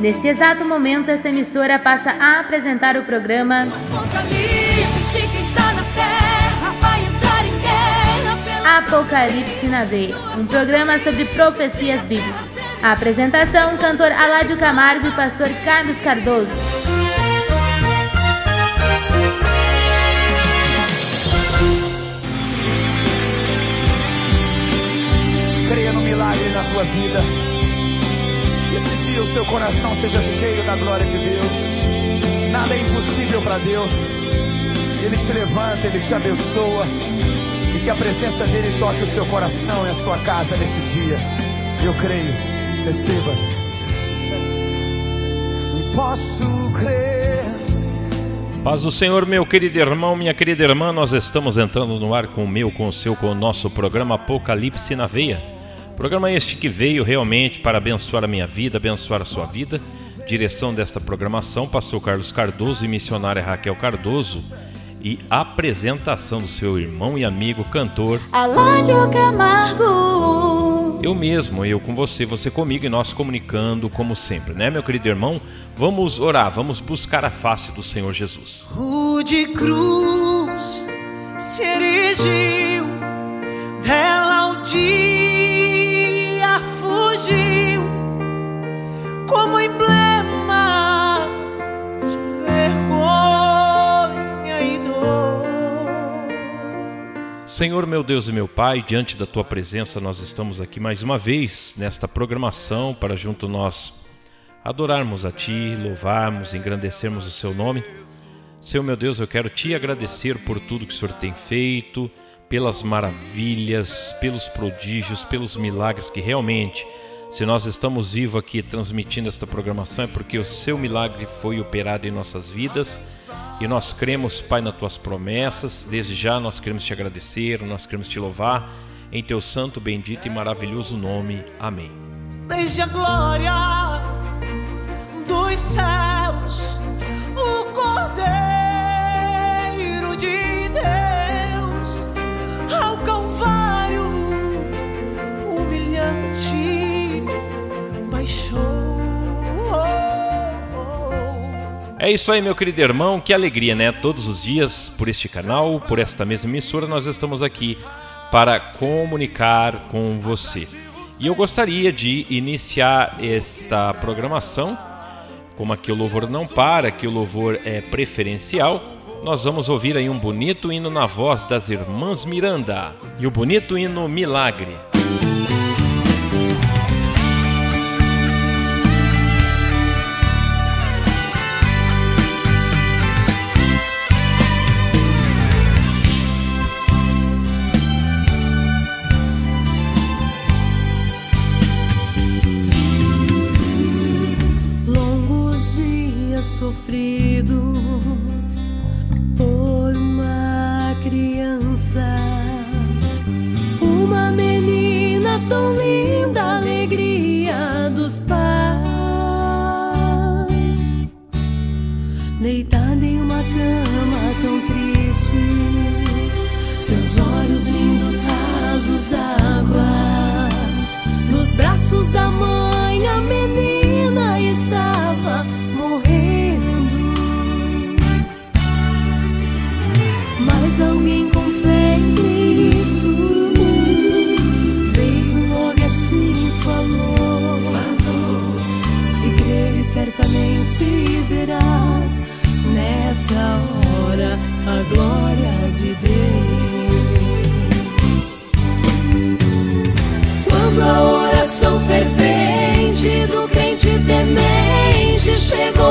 Neste exato momento, esta emissora passa a apresentar o programa Apocalipse na Veia, um programa sobre profecias bíblicas. A apresentação, cantor Aládio Camargo e pastor Carlos Cardoso. Creia no milagre na tua vida. Que esse dia o seu coração seja cheio da glória de Deus. Nada é impossível para Deus. Ele te levanta, ele te abençoa. E que a presença dele toque o seu coração e a sua casa nesse dia. Eu creio. Receba. Posso crer. Paz do Senhor, meu querido irmão, minha querida irmã, nós estamos entrando no ar com o meu, com o seu, com o nosso programa Apocalipse na Veia. Programa este que veio realmente para abençoar a minha vida, abençoar a sua vida. Direção desta programação, pastor Carlos Cardoso e missionária Raquel Cardoso. E apresentação do seu irmão e amigo cantor Aládio Camargo. Eu mesmo, eu com você, você comigo e nós comunicando como sempre, né, meu querido irmão? Vamos orar, vamos buscar a face do Senhor Jesus. Rude cruz se erigiu, dela o dia fugiu, como emblema de vergonha e dor. Senhor, meu Deus e meu Pai, diante da tua presença, nós estamos aqui mais uma vez nesta programação para junto nós adorarmos a ti, louvarmos, engrandecermos o seu nome. Senhor, meu Deus, eu quero te agradecer por tudo que o Senhor tem feito, pelas maravilhas, pelos prodígios, pelos milagres que realmente, se nós estamos vivos aqui transmitindo esta programação, é porque o seu milagre foi operado em nossas vidas e nós cremos, Pai, nas tuas promessas. Desde já nós queremos te agradecer, nós queremos te louvar em teu santo, bendito e maravilhoso nome. Amém. Desde a glória dos céus, o Cordeiro É isso aí, meu querido irmão, que alegria, né? Todos os dias, por este canal, por esta mesma emissora, nós estamos aqui para comunicar com você. E eu gostaria de iniciar esta programação, como aqui o louvor não para, que o louvor é preferencial, nós vamos ouvir aí um bonito hino na voz das irmãs Miranda e o bonito hino Milagre. Tão linda, alegria dos pais, deitada em uma cama tão triste, seus olhos lindos rasos d'água, nos braços da mãe a menina Quando a oração fervente do crente temente chegou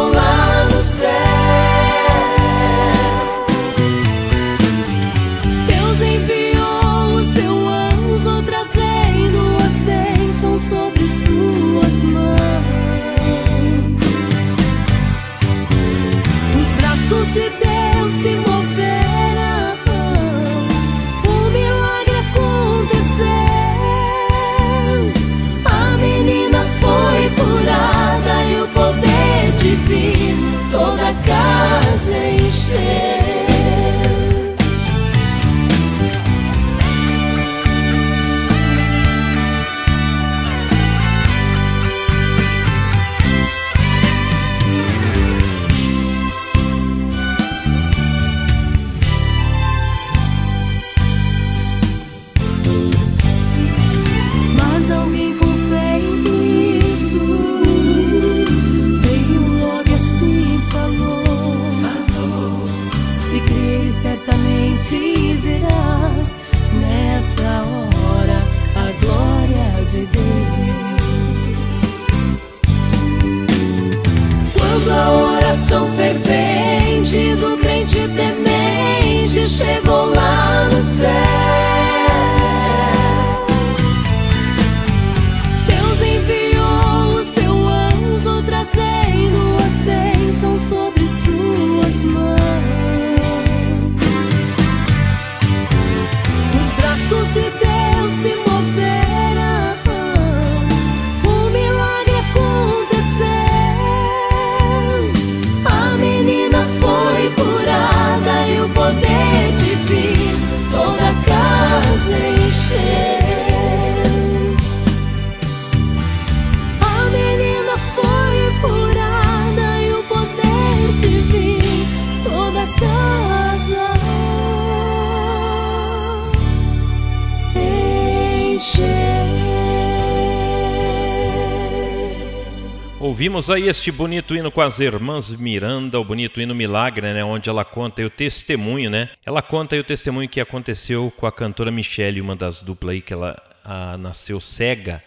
Ouvimos aí este bonito hino com as irmãs Miranda, o bonito hino Milagre, né, onde ela conta o testemunho, né? Ela conta o testemunho que aconteceu com a cantora Michelle, uma das duplas aí que ela a, nasceu cega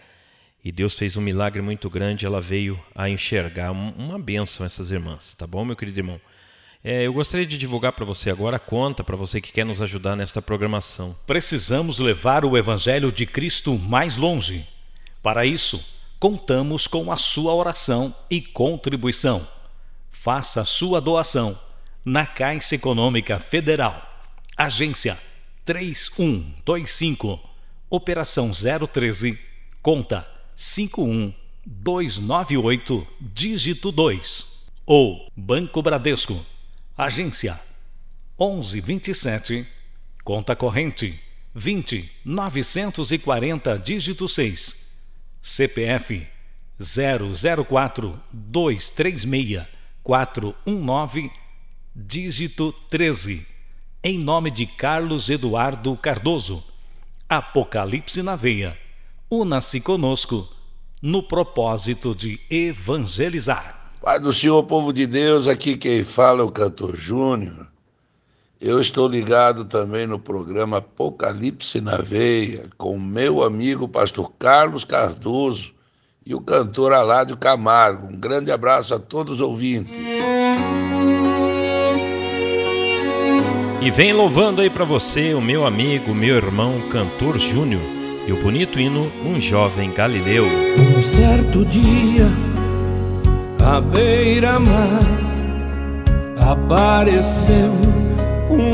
e Deus fez um milagre muito grande, ela veio a enxergar uma benção essas irmãs, tá bom, meu querido irmão? É, eu gostaria de divulgar para você agora a conta para você que quer nos ajudar nesta programação. Precisamos levar o Evangelho de Cristo mais longe. Para isso, contamos com a sua oração e contribuição. Faça sua doação na Caixa Econômica Federal, agência 3125, operação 013, conta 51298, dígito 2, ou Banco Bradesco, agência 1127, conta corrente 20940, dígito 6 CPF 004 236 419, dígito 13, em nome de Carlos Eduardo Cardoso. Apocalipse na Veia. Una-se conosco no propósito de evangelizar. Pai do Senhor, povo de Deus, aqui quem fala é o cantor Júnior. Eu estou ligado também no programa Apocalipse na Veia, com meu amigo pastor Carlos Cardoso e o cantor Aládio Camargo. Um grande abraço a todos os ouvintes. E vem louvando aí para você o meu amigo, meu irmão, cantor Júnior, e o bonito hino Um Jovem Galileu. Um certo dia, à beira-mar, apareceu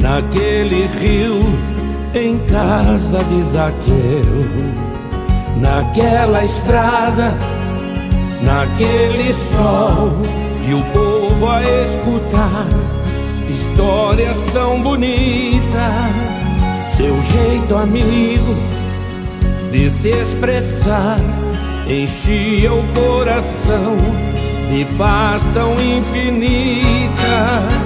naquele rio, em casa de Zaqueu, naquela estrada, naquele sol, e o povo a escutar histórias tão bonitas, seu jeito amigo de se expressar. Enchia o coração de paz tão infinita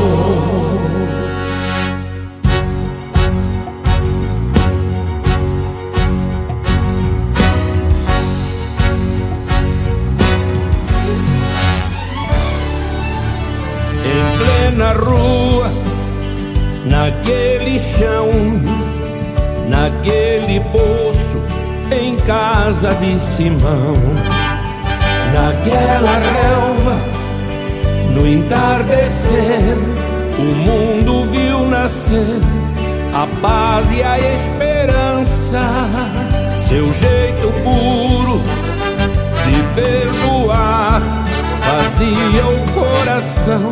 Na rua, naquele chão, naquele poço, em casa de Simão, naquela relva, no entardecer, o mundo viu nascer a paz e a esperança, seu jeito puro de perdoar fazia o coração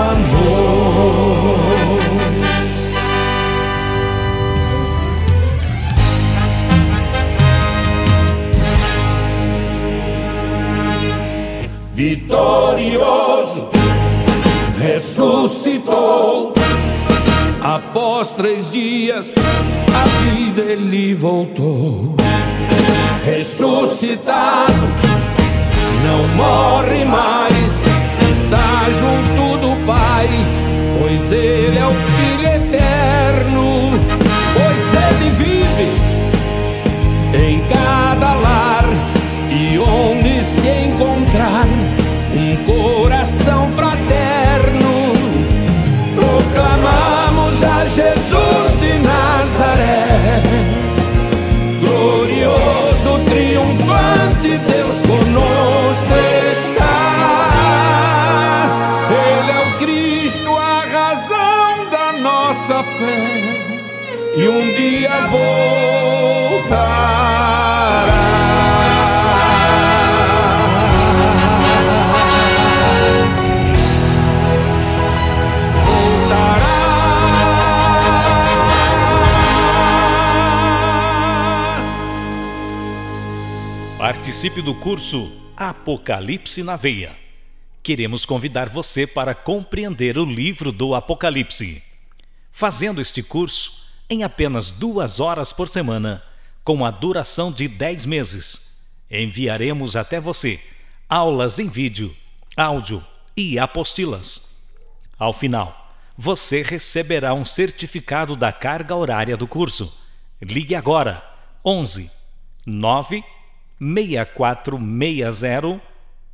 Vitorioso ressuscitou. Após três dias, a vida ele voltou. Ressuscitado, não morre mais, está junto do Pai, pois ele é o Filho eterno, pois ele vive em cada lar e onde se encontrar e um dia voltará. Participe do curso Apocalipse na Veia. Queremos convidar você para compreender o livro do Apocalipse. Fazendo este curso em apenas duas horas por semana, com a duração de 10 meses, enviaremos até você aulas em vídeo, áudio e apostilas. Ao final, você receberá um certificado da carga horária do curso. Ligue agora 11 9 6460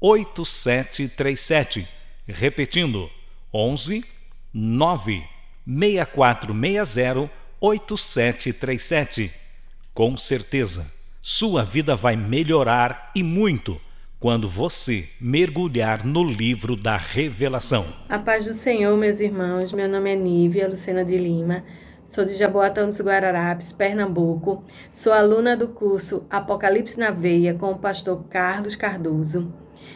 8737. Repetindo, 11 9 6460 8737. Com certeza, sua vida vai melhorar e muito quando você mergulhar no livro da revelação. A paz do Senhor, meus irmãos. Meu nome é Nívia Lucena de Lima. Sou de Jaboatão dos Guararapes, Pernambuco. Sou aluna do curso Apocalipse na Veia com o pastor Carlos Cardoso.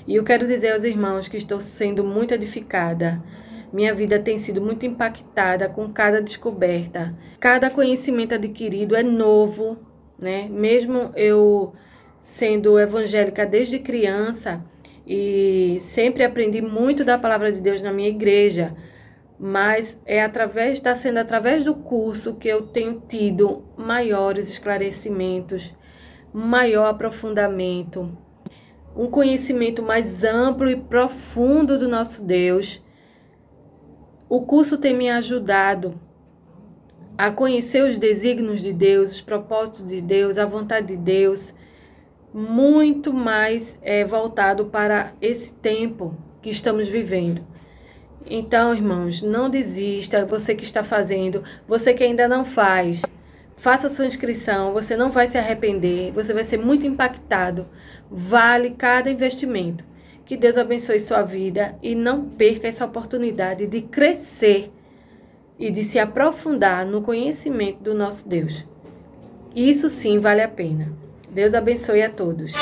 E eu quero dizer aos irmãos que estou sendo muito edificada. Minha vida tem sido muito impactada com cada descoberta. Cada conhecimento adquirido é novo, né? Mesmo eu sendo evangélica desde criança e sempre aprendi muito da palavra de Deus na minha igreja, mas é através está sendo através do curso que eu tenho tido maiores esclarecimentos, maior aprofundamento, um conhecimento mais amplo e profundo do nosso Deus. O curso tem me ajudado a conhecer os desígnios de Deus, os propósitos de Deus, a vontade de Deus, muito mais é, voltado para esse tempo que estamos vivendo. Então, irmãos, não desista, você que está fazendo, você que ainda não faz, faça sua inscrição, você não vai se arrepender, você vai ser muito impactado. Vale cada investimento. Que Deus abençoe sua vida e não perca essa oportunidade de crescer e de se aprofundar no conhecimento do nosso Deus. Isso sim vale a pena. Deus abençoe a todos.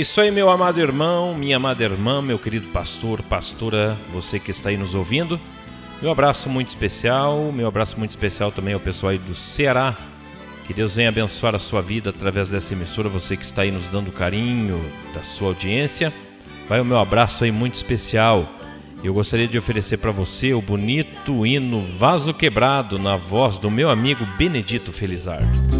Isso aí, meu amado irmão, minha amada irmã, meu querido pastor, pastora, você que está aí nos ouvindo. Meu abraço muito especial, meu abraço muito especial também ao pessoal aí do Ceará. Que Deus venha abençoar a sua vida através dessa emissora, você que está aí nos dando carinho da sua audiência. Vai o meu abraço aí muito especial. Eu gostaria de oferecer para você o bonito hino Vaso Quebrado na voz do meu amigo Benedito Felizardo.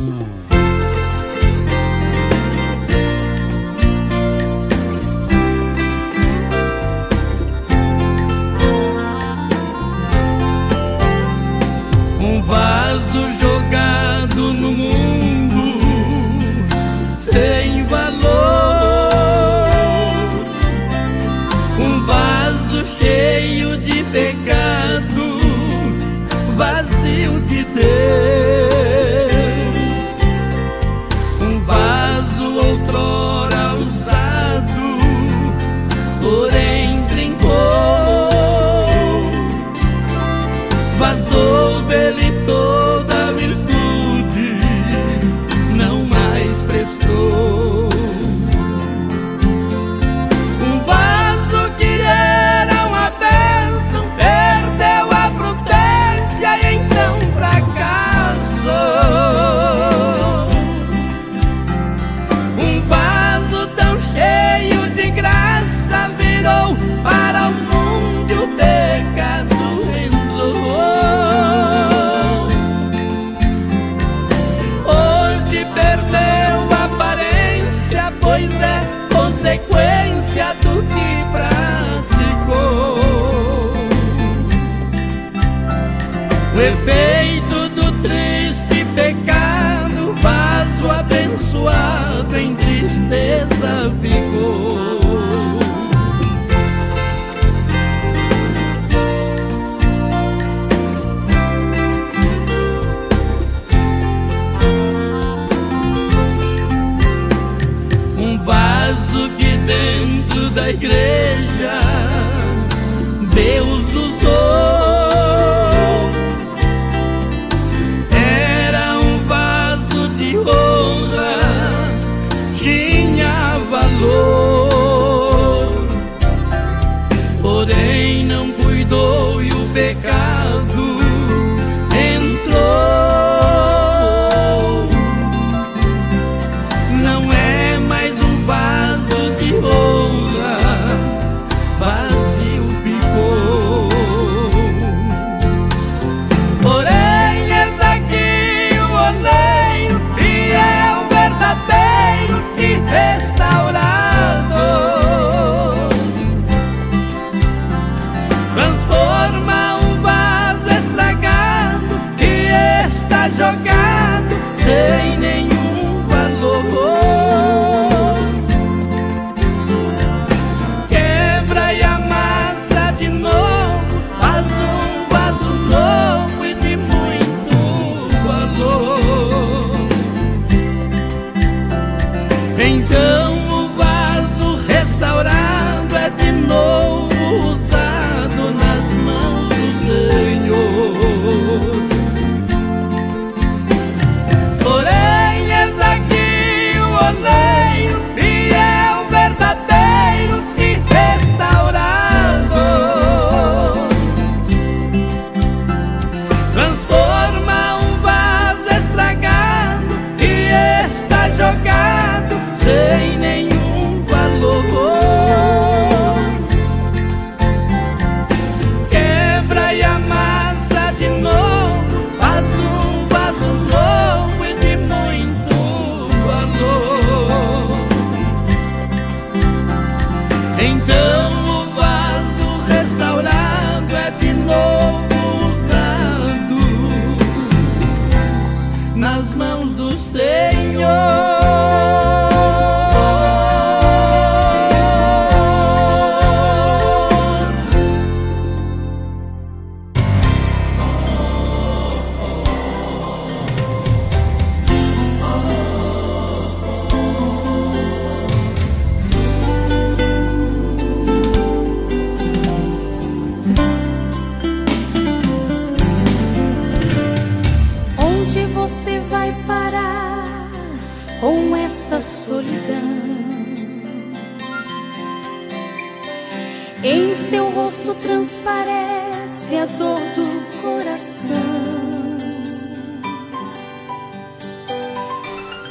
Em seu rosto transparece a dor do coração.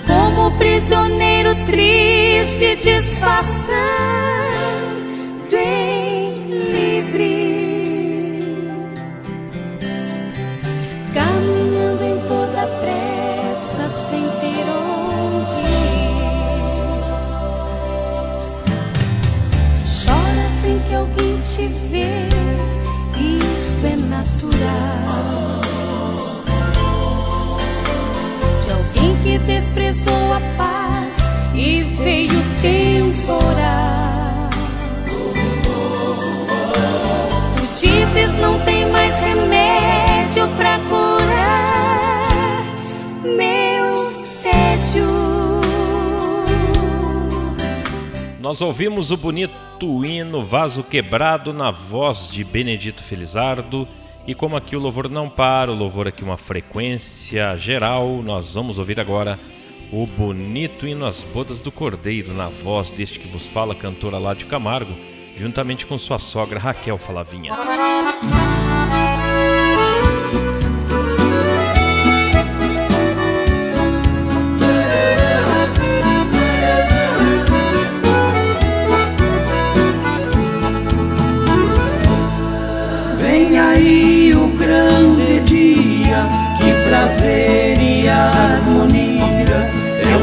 Como prisioneiro triste disfarçando De alguém que desprezou a paz e veio temporal. Tu dizes não tem mais remédio pra curar meu tédio. Nós ouvimos o bonito hino Vaso Quebrado na voz de Benedito Felizardo. E como aqui o louvor não para, o louvor aqui uma frequência geral, nós vamos ouvir agora o bonito hino As Bodas do Cordeiro na voz deste que vos fala, cantora lá de Camargo, juntamente com sua sogra Raquel Falavinha.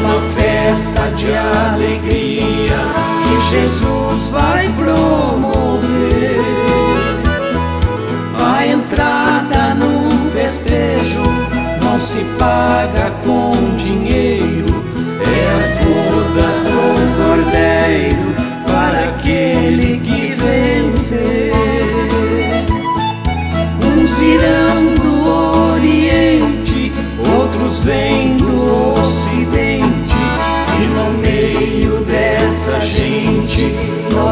Uma festa de alegria que Jesus vai promover. A entrada no festejo não se paga com dinheiro, é as bodas do cordeiro para aquele que vencer. Uns virão do Oriente, outros vêm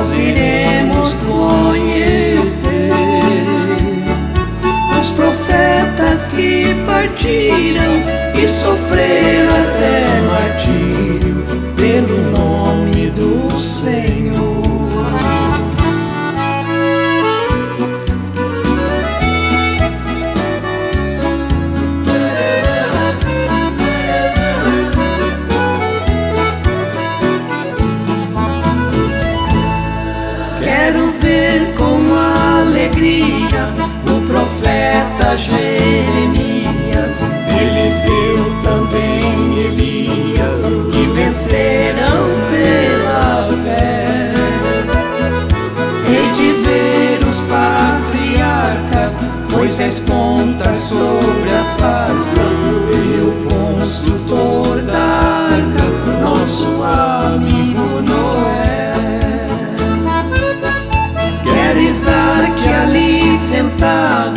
nós iremos conhecer os profetas que partiram e sofreram até vencerão pela fé. Hei de ver os patriarcas, Moisés contar sobre a sarça e o construtor da arca, nosso amigo Noé. Quero Isaac ali sentado,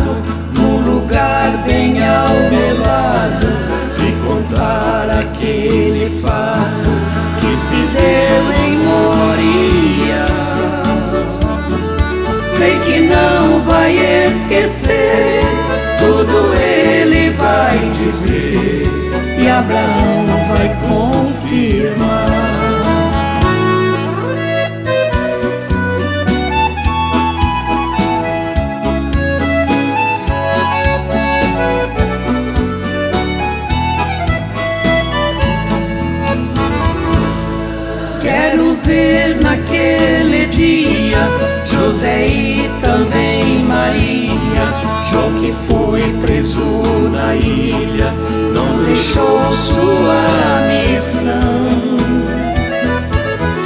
se deu em Moria. Sei que não vai esquecer, tudo ele vai dizer, e Abraão vai confirmar. Dia José e também Maria. Jó que foi preso na ilha, não deixou sua missão.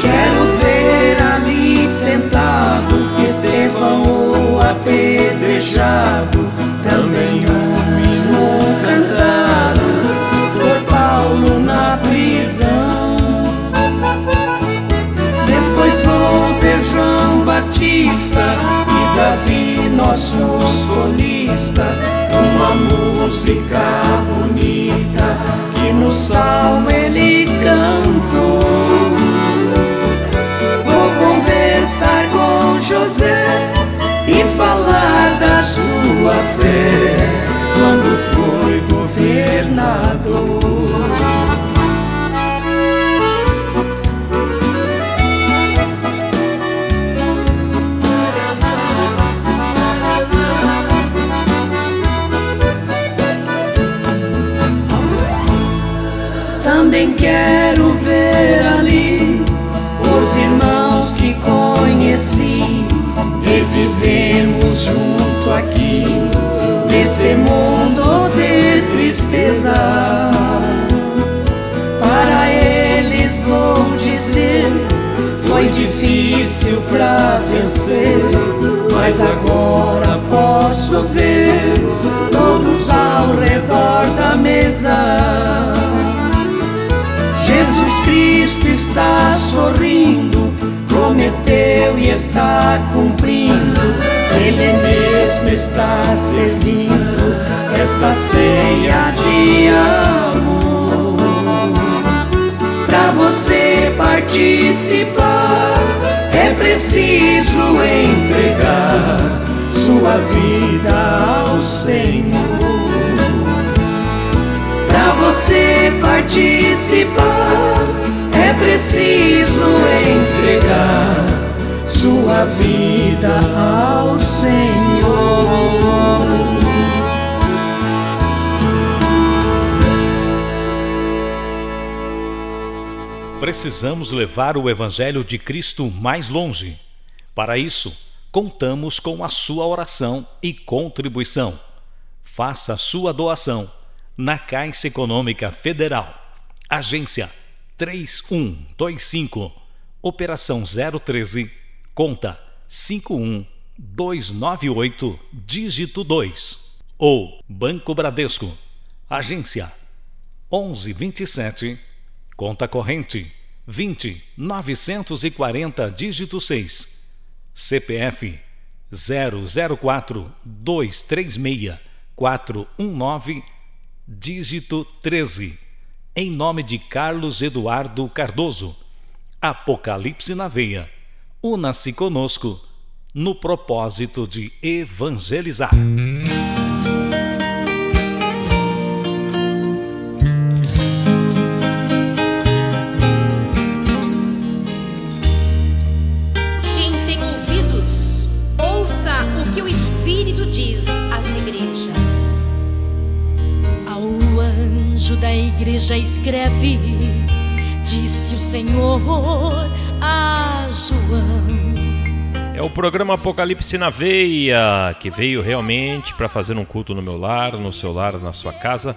Quero ver ali sentado Estevão o apedrejado, também um Batista e Davi, nosso solista. Uma música bonita que no salmo ele cantou. Vou conversar com José e falar da sua fé Também quero ver ali os irmãos que conheci. Revivemos junto aqui, neste mundo de tristeza. Para eles vou dizer: foi difícil pra vencer, mas agora posso ver todos ao redor da mesa. Está sorrindo, prometeu e está cumprindo. Ele mesmo está servindo esta ceia de amor. Para você participar, é preciso entregar sua vida ao Senhor. Para você participar, preciso entregar sua vida ao Senhor. Precisamos levar o Evangelho de Cristo mais longe. Para isso, contamos com a sua oração e contribuição. Faça sua doação na Caixa Econômica Federal, Agência 3125, Operação 013 conta 51298, dígito 2. Ou Banco Bradesco, agência 1127, conta corrente 20940, dígito 6. CPF 004 236 419, dígito 13. Em nome de Carlos Eduardo Cardoso. Apocalipse na Veia Una-se conosco no propósito de evangelizar. Igreja escreve, disse o Senhor a João. É o programa Apocalipse na Veia, que veio realmente para fazer um culto no meu lar, no seu lar, na sua casa.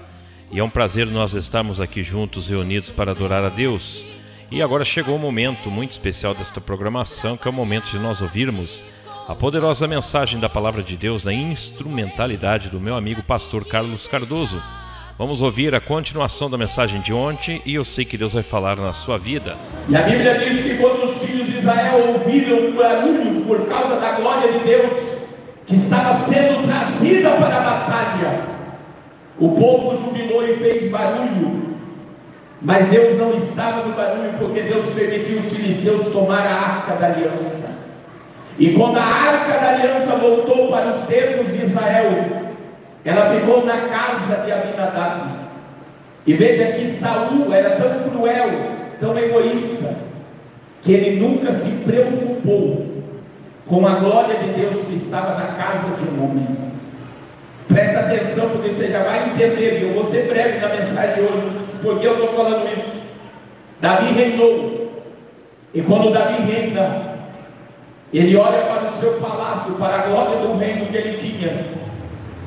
E é um prazer nós estarmos aqui juntos, reunidos para adorar a Deus. E agora chegou o um momento muito especial desta programação, que é o momento de nós ouvirmos a poderosa mensagem da Palavra de Deus na instrumentalidade do meu amigo pastor Carlos Cardoso. Vamos ouvir a continuação da mensagem de ontem e eu sei que Deus vai falar na sua vida. E a Bíblia diz que quando os filhos de Israel ouviram um barulho por causa da glória de Deus que estava sendo trazida para a batalha, o povo jubilou e fez barulho. Mas Deus não estava no barulho porque Deus permitiu os filisteus tomar a arca da aliança. E quando a arca da aliança voltou para os tempos de Israel, ela ficou na casa de Abinadab. E veja que Saul era tão cruel, tão egoísta, que ele nunca se preocupou com a glória de Deus que estava na casa de um homem. Presta atenção, porque você já vai entender, e eu vou ser breve na mensagem de hoje, porque eu estou falando isso. Davi reinou, e quando Davi reina, ele olha para o seu palácio, para a glória do reino que ele tinha,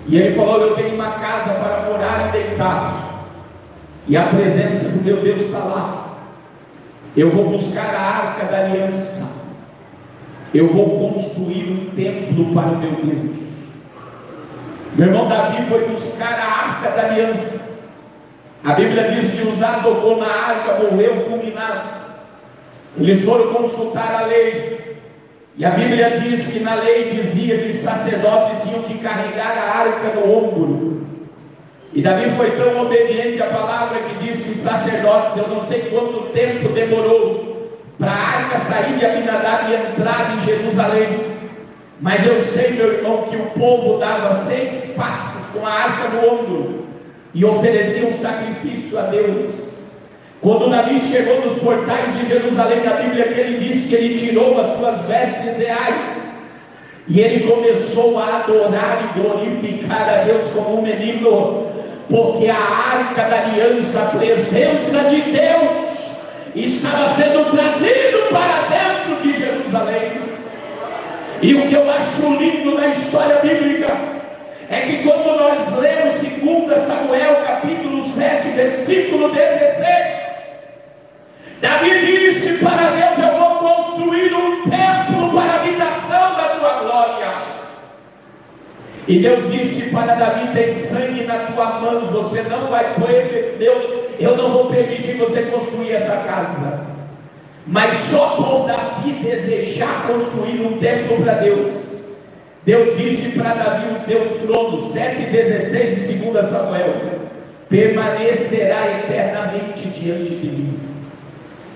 e ele falou: Eu tenho uma casa para morar e deitar. E a presença do meu Deus está lá. Eu vou buscar a arca da aliança. Eu vou construir um templo para o meu Deus. Meu irmão Davi foi buscar a arca da aliança. A Bíblia diz que Uzá tocou na arca, morreu fulminado. Eles foram consultar a lei. E a Bíblia diz que na lei dizia que os sacerdotes tinham que carregar a arca no ombro. E Davi foi tão obediente à palavra que diz que os sacerdotes, eu não sei quanto tempo demorou para a arca sair de Abinadab e entrar em Jerusalém. Mas eu sei, meu irmão, que o povo dava seis passos com a arca no ombro e oferecia um sacrifício a Deus. Quando Davi chegou nos portais de Jerusalém, a Bíblia que ele diz que ele tirou as suas vestes reais e ele começou a adorar e glorificar a Deus como um menino, porque a arca da aliança, a presença de Deus, estava sendo trazido para dentro de Jerusalém. E o que eu acho lindo na história bíblica é que quando nós lemos e 2 Samuel capítulo 7, versículo 16. E Deus disse para Davi: Tem sangue na tua mão, você não vai Deus, eu não vou permitir você construir essa casa. Mas só por Davi desejar construir um templo para Deus. Deus disse para Davi: O teu trono, 7,16 de 2 Samuel, permanecerá eternamente diante de mim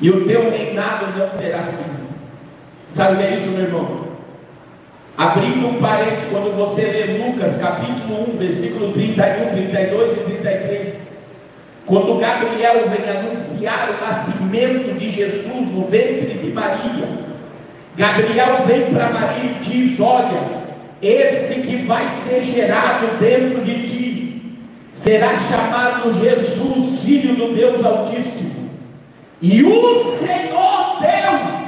e o teu reinado não terá fim. Sabe o que é isso, meu irmão? Abrindo um parênteses, quando você lê Lucas capítulo 1, versículo 31, 32 e 33, quando Gabriel vem anunciar o nascimento de Jesus no ventre de Maria, Gabriel vem para Maria e diz: Olha, esse que vai ser gerado dentro de ti será chamado Jesus, filho do Deus Altíssimo. E o Senhor Deus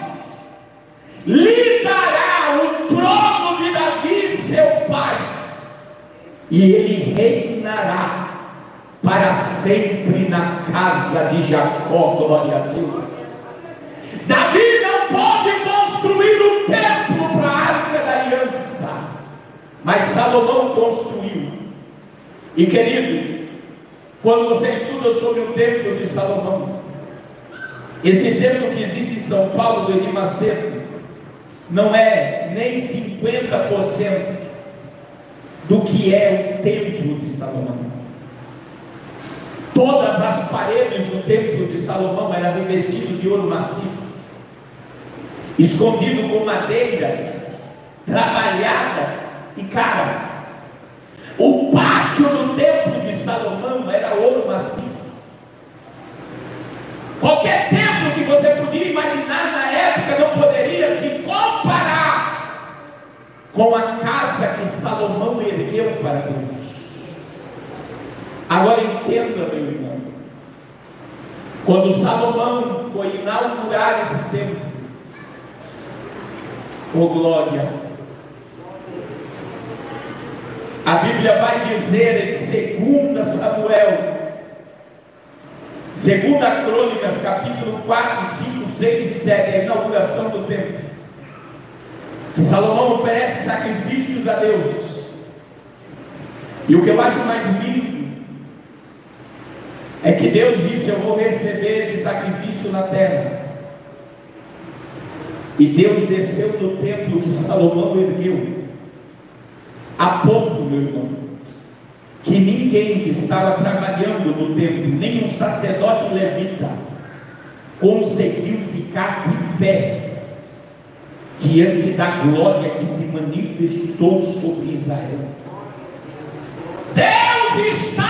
lhe dará trono de Davi, seu pai, e ele reinará para sempre na casa de Jacó. Glória a Deus. Davi não pode construir um templo para a arca da aliança, mas Salomão construiu. E querido, quando você estuda sobre o templo de Salomão, esse templo que existe em São Paulo, do Eni Macedo, não é nem 50% do que é o templo de Salomão. Todas as paredes do templo de Salomão eram revestidas de ouro maciço, escondido com madeiras trabalhadas e caras. O pátio do templo de Salomão era ouro maciço. Qualquer templo que você podia imaginar na época não poderia com a casa que Salomão ergueu para Deus. Agora entenda, meu irmão. Quando Salomão foi inaugurar esse templo, oh glória, a Bíblia vai dizer em 2 Samuel Segunda Crônicas, capítulo 4, 5, 6 e 7, a inauguração do templo. Que Salomão oferece sacrifícios a Deus. E o que eu acho mais lindo é que Deus disse: Eu vou receber esse sacrifício na terra. E Deus desceu do templo que Salomão ergueu, a ponto, meu irmão, que ninguém que estava trabalhando no templo, nem um sacerdote levita, conseguiu ficar de pé diante da glória que se manifestou sobre Israel. Deus estava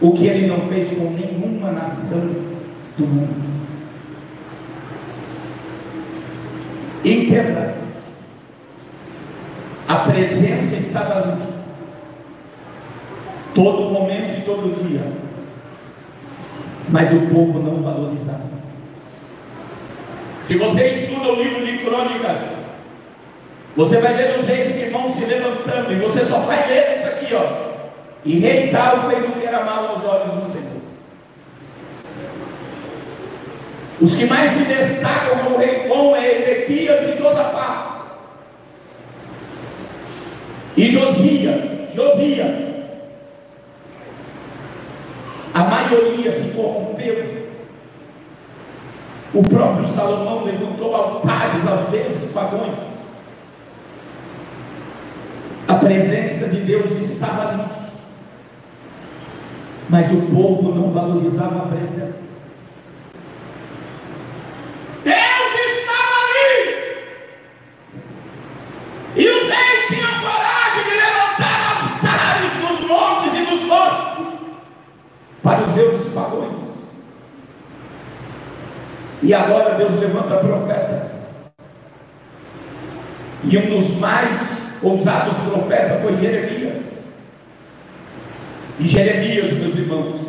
o que ele não fez com nenhuma nação do mundo. Entenda, a presença estava ali, todo momento e todo dia, mas o povo não valorizava. Se você estuda o livro de crônicas, você vai ver os reis que vão se levantando, e você só vai ler isso aqui, ó. E rei tal fez o que era mal aos olhos do Senhor. Os que mais se destacam como rei bom é Ezequias e Josafá. E Josias, Josias. A maioria se corrompeu. O próprio Salomão levantou altares aos deuses pagões. A presença de Deus estava ali. Mas o povo não valorizava a presença. Deus estava ali. E os reis tinham coragem de levantar altares nos montes e nos bosques para os deuses pagões. E agora Deus levanta profetas. E um dos mais ousados profetas foi Jeremias. E Jeremias, meus irmãos,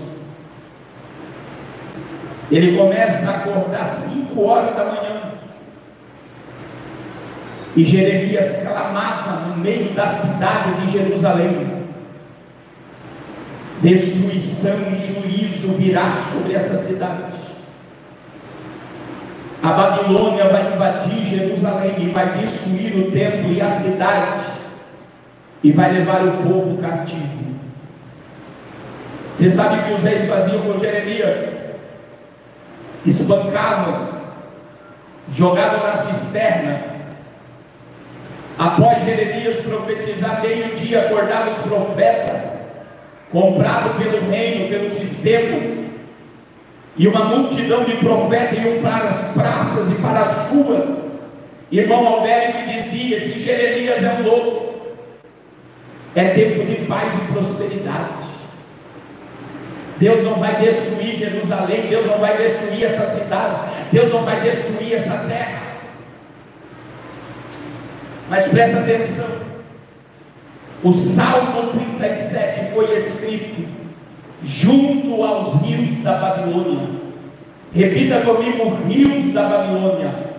ele começa a acordar cinco horas da manhã. E Jeremias clamava no meio da cidade de Jerusalém: destruição e juízo virá sobre essa cidade. A Babilônia vai invadir Jerusalém e vai destruir o templo e a cidade e vai levar o povo cativo. Você sabe o que os reis faziam com Jeremias? Espancavam, jogavam na cisterna. Após Jeremias profetizar meio-dia, acordavam os profetas, comprado pelo reino, pelo sistema, e uma multidão de profetas iam para as praças e para as ruas. Irmão Albérico dizia: se Jeremias é um louco, é tempo de paz e prosperidade. Deus não vai destruir Jerusalém, Deus não vai destruir essa cidade, Deus não vai destruir essa terra. Mas presta atenção, o Salmo 37 foi escrito junto aos rios da Babilônia. Repita comigo: rios da Babilônia.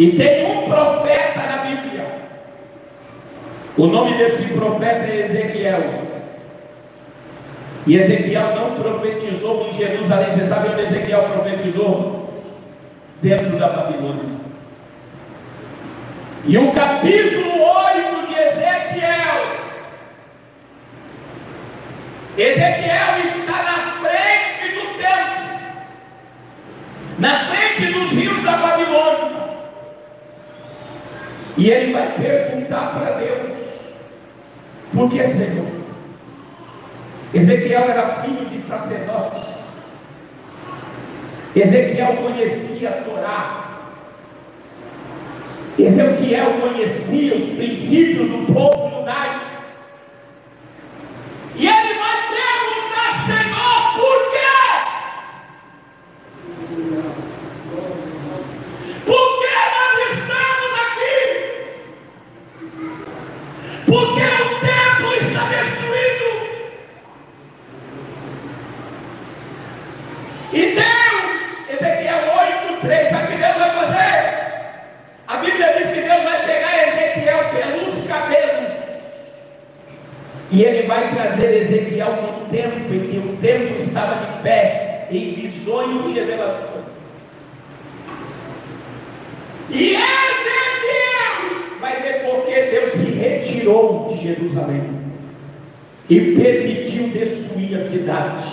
E tem um profeta na Bíblia. O nome desse profeta é Ezequiel. E Ezequiel não profetizou em Jerusalém. Você sabe onde Ezequiel profetizou? Dentro da Babilônia. E o capítulo 8 de Ezequiel. Ezequiel está na frente do templo, na frente dos rios da Babilônia. E ele vai perguntar para Deus: Por que, Senhor? Ezequiel era filho de sacerdote. Ezequiel conhecia a Torá. Ezequiel conhecia os princípios do povo judaico. E ele vai perguntar, Senhor, por quê? Por que nós estamos aqui? Porque o templo está destruído. E Deus, Ezequiel 8, 3, sabe o que Deus vai fazer? A Bíblia diz que Deus vai pegar Ezequiel pelos cabelos. E ele vai trazer Ezequiel no tempo em que o templo estava de pé, em visões e revelações. E Ezequiel vai ver porque Deus se retirou de Jerusalém e permitiu destruir a cidade.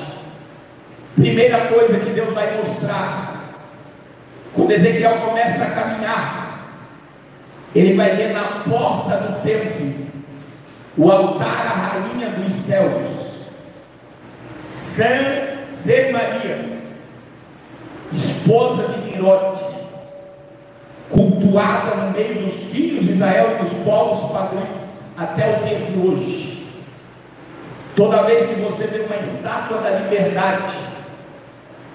Primeira coisa que Deus vai mostrar, quando Ezequiel começa a caminhar, ele vai ver na porta do templo o altar à rainha dos céus, San Zemarias. esposa de Nimrod, cultuada no meio dos filhos de Israel e dos povos pagãos até o dia de hoje. Toda vez que você vê uma estátua da liberdade,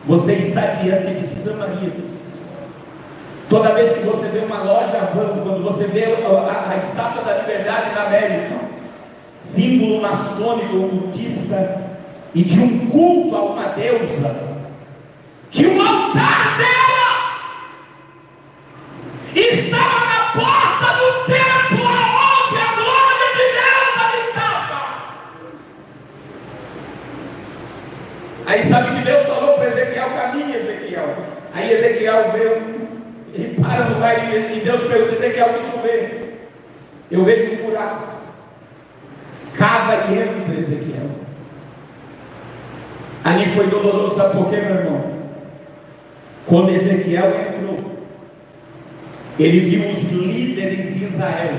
você está diante de Samaríadas. Toda vez que você vê uma loja van, quando você vê a, a, estátua da liberdade na América, símbolo maçônico, ocultista e de um culto a uma deusa, que o altar dela estava na porta do templo onde a glória de Deus habitava. Aí sabe que Deus falou para Ezequiel, caminha Ezequiel. Aí Ezequiel veio, ele para no lugar e Deus pergunta, Ezequiel, o que tu vê? Eu vejo um buraco. Cava e entra Ezequiel. Ali foi doloroso, sabe por quê, meu irmão? Quando Ezequiel entrou, ele viu os líderes de Israel,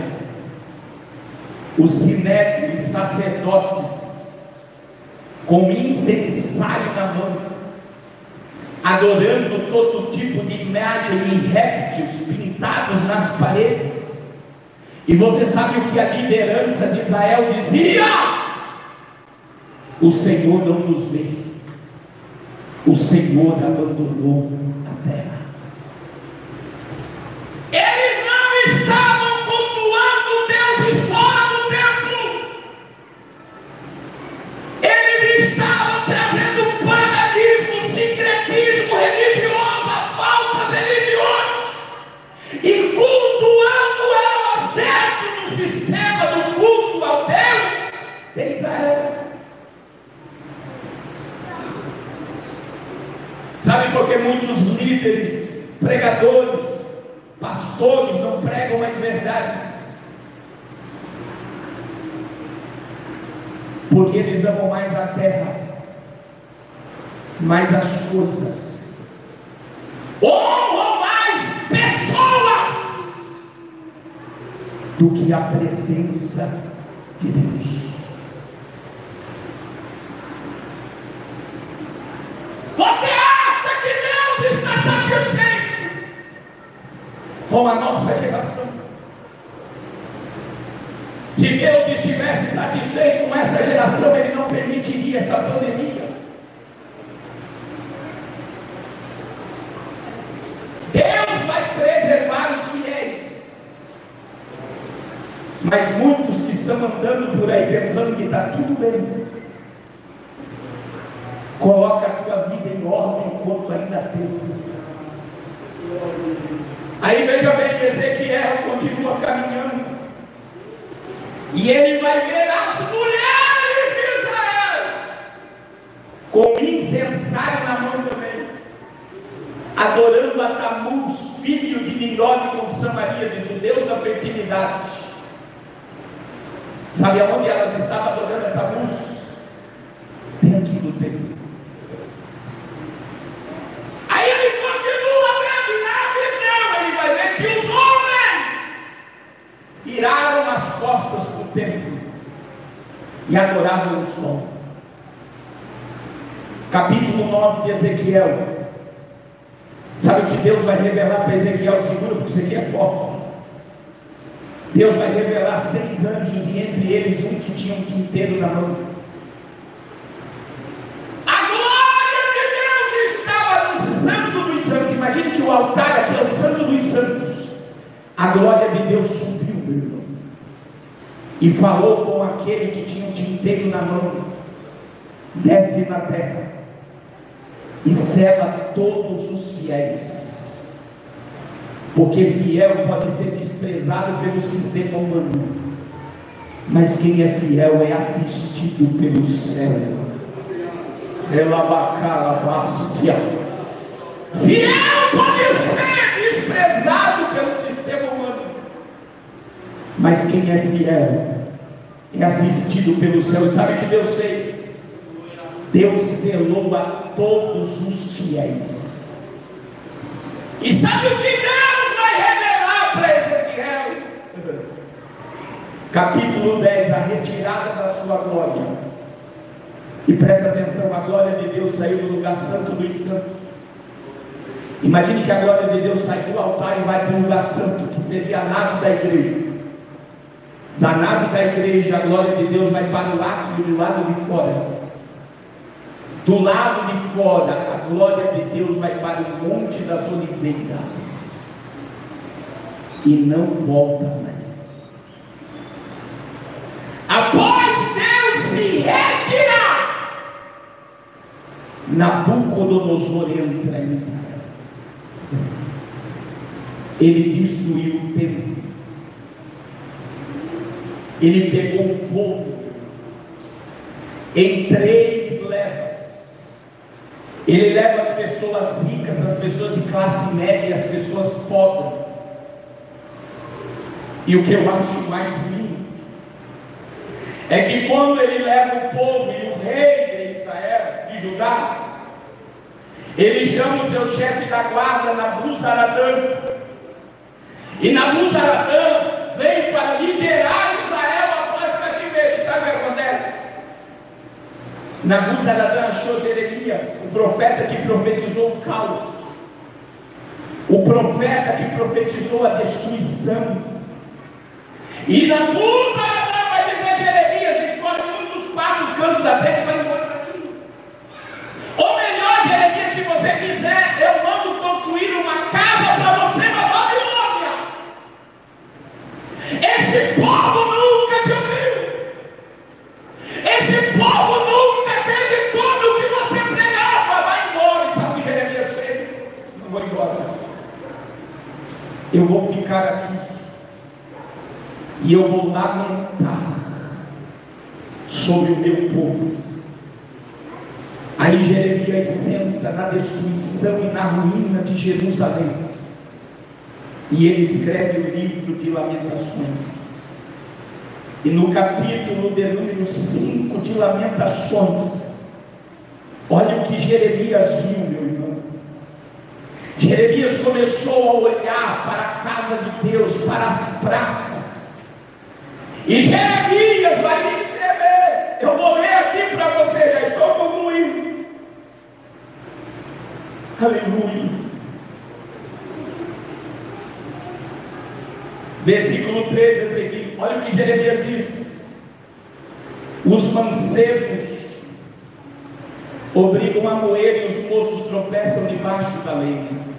os sinédrios, sacerdotes, com incensário na mão, adorando todo tipo de imagem e répteis pintados nas paredes. E você sabe o que a liderança de Israel dizia? O Senhor não nos vê o Senhor abandonou a terra. Sabe por que muitos líderes, pregadores, pastores não pregam mais verdades? Porque eles amam mais a terra, mais as coisas, honram mais pessoas do que a presença de Deus. Com a nossa. Se Deus estivesse satisfeito com essa geração, Ele não permitiria essa pandemia. Deus vai preservar os fiéis. Mas muitos que estão andando por aí pensando que está tudo bem, coloca a tua vida em ordem enquanto ainda tem tempo. Aí veja bem, Ezequiel continua caminhando. E ele vai ver as mulheres de Israel com incensário na mão também, adorando a Tamuz, filho de Nimrod com Samaria, diz o Deus da fertilidade. Sabe aonde elas estavam adorando a Tamuz? Dentro do templo. Aí ele continua vendo na visão, ele vai ver que os homens viraram as costas para o templo e adoravam o sol. Capítulo 9 de Ezequiel. Sabe o que Deus vai revelar para Ezequiel? Segura, porque isso aqui é forte. Deus vai revelar seis anjos e entre eles um que tinha um tinteiro na mão. A glória de Deus estava no Santo dos Santos. Imagine que o altar aqui é o Santo dos Santos. A glória de Deus subiu, meu irmão. E falou com aquele que tinha um tinteiro na mão. Desce na terra e sela todos os fiéis. Porque fiel pode ser desprezado pelo sistema humano, mas quem é fiel é assistido pelo céu. Elabacala vastia. Fiel pode ser desprezado pelo sistema humano, mas quem é fiel é assistido pelo céu. E sabe o que Deus fez? Deus selou a todos os fiéis. E sabe o que Deus vai revelar para Ezequiel? Capítulo 10, a retirada da sua glória. E presta atenção, a glória de Deus saiu do lugar santo dos santos Imagine que a glória de Deus sai do altar e vai para um lugar santo, que seria a nave da igreja. Da nave da igreja, a glória de Deus vai para o lado do lado de fora. Do lado de fora, a glória de Deus vai para o Monte das Oliveiras. E não volta mais. Após Deus se retirar, Nabucodonosor entra em Israel. Ele destruiu o templo. Ele pegou o povo em três. Ele leva as pessoas ricas, as pessoas de classe média e as pessoas pobres. E o que eu acho mais lindo é que quando ele leva o povo e o rei de Israel, de Judá, ele chama o seu chefe da guarda, Nabuzaradã. E Nabuzaradã vem para liderar Israel após o cativeiro. Sabe o que acontece? Nabuzaradã achou Jeremias, o profeta que profetizou o caos. O profeta que profetizou a destruição. E Nabuzaradã vai dizer Jeremias: escolhe um dos quatro cantos da terra e vai embora daqui. Ou melhor, Jeremias, se você quiser, eu mando construir uma casa para você na Babilônia. Esse povo nunca te ouviu. Esse povo nunca teve tudo o que você pregava. Vai embora. E sabe o que Jeremias fez? Não vou embora. Eu vou ficar aqui. E eu vou lamentar sobre o meu povo. Aí Jeremias senta na destruição e na ruína de Jerusalém. E ele escreve o livro de Lamentações. E no capítulo de número 5 de Lamentações, olha o que Jeremias viu. Jeremias começou a olhar para a casa de Deus, para as praças. E Jeremias vai escrever. Eu vou ler aqui para você, já estou concluindo. Aleluia. Versículo 13 a seguir. Olha o que Jeremias diz. Os mancebos obrigam a moer e os moços tropeçam debaixo da lei.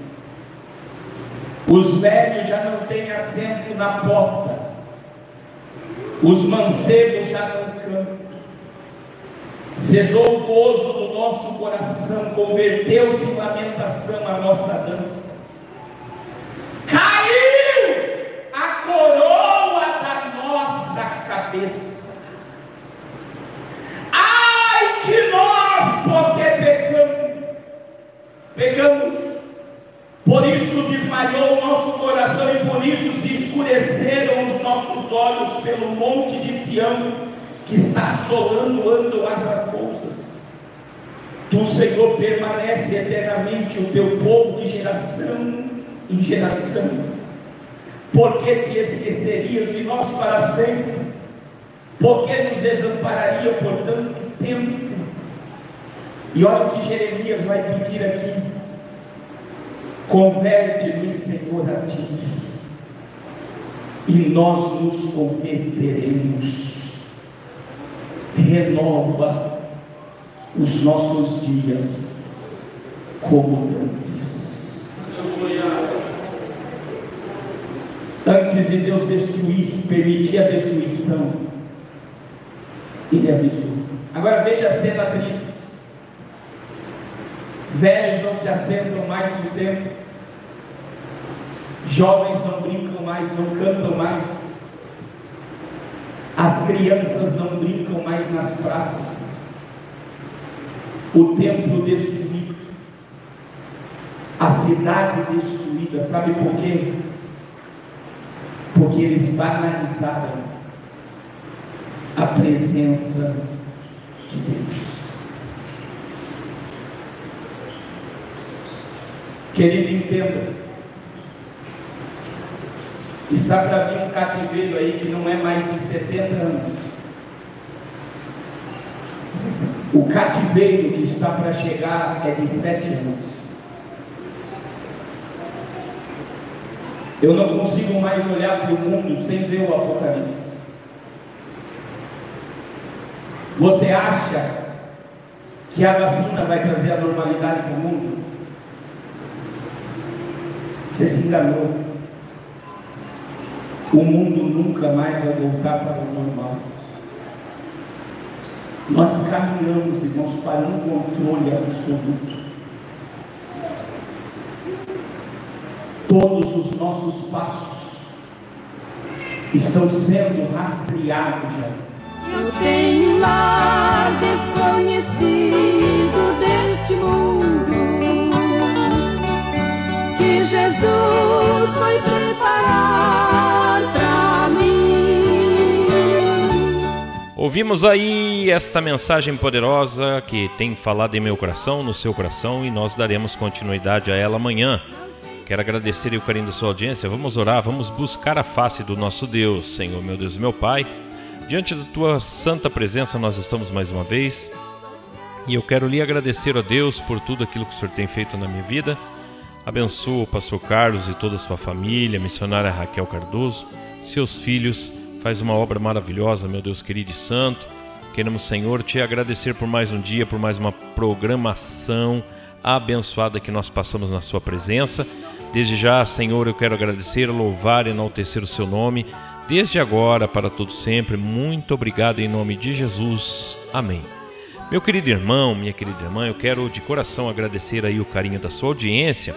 Os velhos já não têm assento na porta. Os mancebos já não cantam. Cesou o gozo do nosso coração, converteu-se em lamentação a nossa dança. Caiu a coroa da nossa cabeça. Ai de nós, porque pecamos. Pecamos. Por isso desmaiou o nosso coração e por isso se escureceram os nossos olhos pelo monte de Sião que está assolando andam as raposas. Tu, Senhor, permanece eternamente o teu povo de geração em geração. Porque te esquecerias de nós para sempre? Porque nos desampararia por tanto tempo? E olha o que Jeremias vai pedir aqui. Converte-nos, Senhor, a ti, e nós nos converteremos renova os nossos dias como antes. Antes de Deus destruir, permitir a destruição, Ele avisou. Agora veja a cena triste. Velhos não se assentam mais no tempo, jovens não brincam mais, não cantam mais. As crianças não brincam mais nas praças. O templo destruído. A cidade destruída. Sabe por quê? Porque eles banalizaram a presença de Deus. Querido, entenda. Está para vir um cativeiro aí que não é mais de 70 anos. O cativeiro que está para chegar é de 7 anos. Eu não consigo mais olhar para o mundo sem ver o Apocalipse. Você acha que a vacina vai trazer a normalidade para o mundo? Você se enganou. O mundo nunca mais vai voltar para o normal. Nós caminhamos, irmãos, para um controle absoluto. Todos os nossos passos estão sendo rastreados já. Eu tenho um lar desconhecido deste mundo Jesus foi preparar para mim. Ouvimos aí esta mensagem poderosa que tem falado em meu coração, no seu coração, e nós daremos continuidade a ela amanhã. Quero agradecer o carinho da sua audiência. Vamos orar, vamos buscar a face do nosso Deus, Senhor, meu Deus meu Pai. Diante da tua santa presença, nós estamos mais uma vez. E eu quero lhe agradecer a Deus por tudo aquilo que o Senhor tem feito na minha vida. Abençoa o pastor Carlos e toda a sua família, a missionária Raquel Cardoso, seus filhos. Faz uma obra maravilhosa, meu Deus querido e santo. Queremos, Senhor, te agradecer por mais um dia, por mais uma programação abençoada que nós passamos na sua presença. Desde já, Senhor, eu quero agradecer, louvar e enaltecer o seu nome, desde agora para todo sempre. Muito obrigado em nome de Jesus. Amém. Meu querido irmão, minha querida irmã, eu quero de coração agradecer aí o carinho da sua audiência.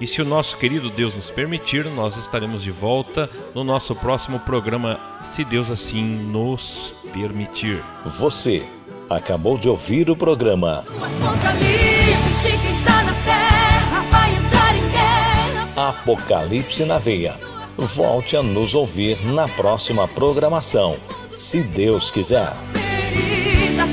E se o nosso querido Deus nos permitir, nós estaremos de volta no nosso próximo programa, se Deus assim nos permitir. Você acabou de ouvir o programa Apocalipse que está na terra vai entrar em guerra. Apocalipse na Veia. Volte a nos ouvir na próxima programação, se Deus quiser. Ferida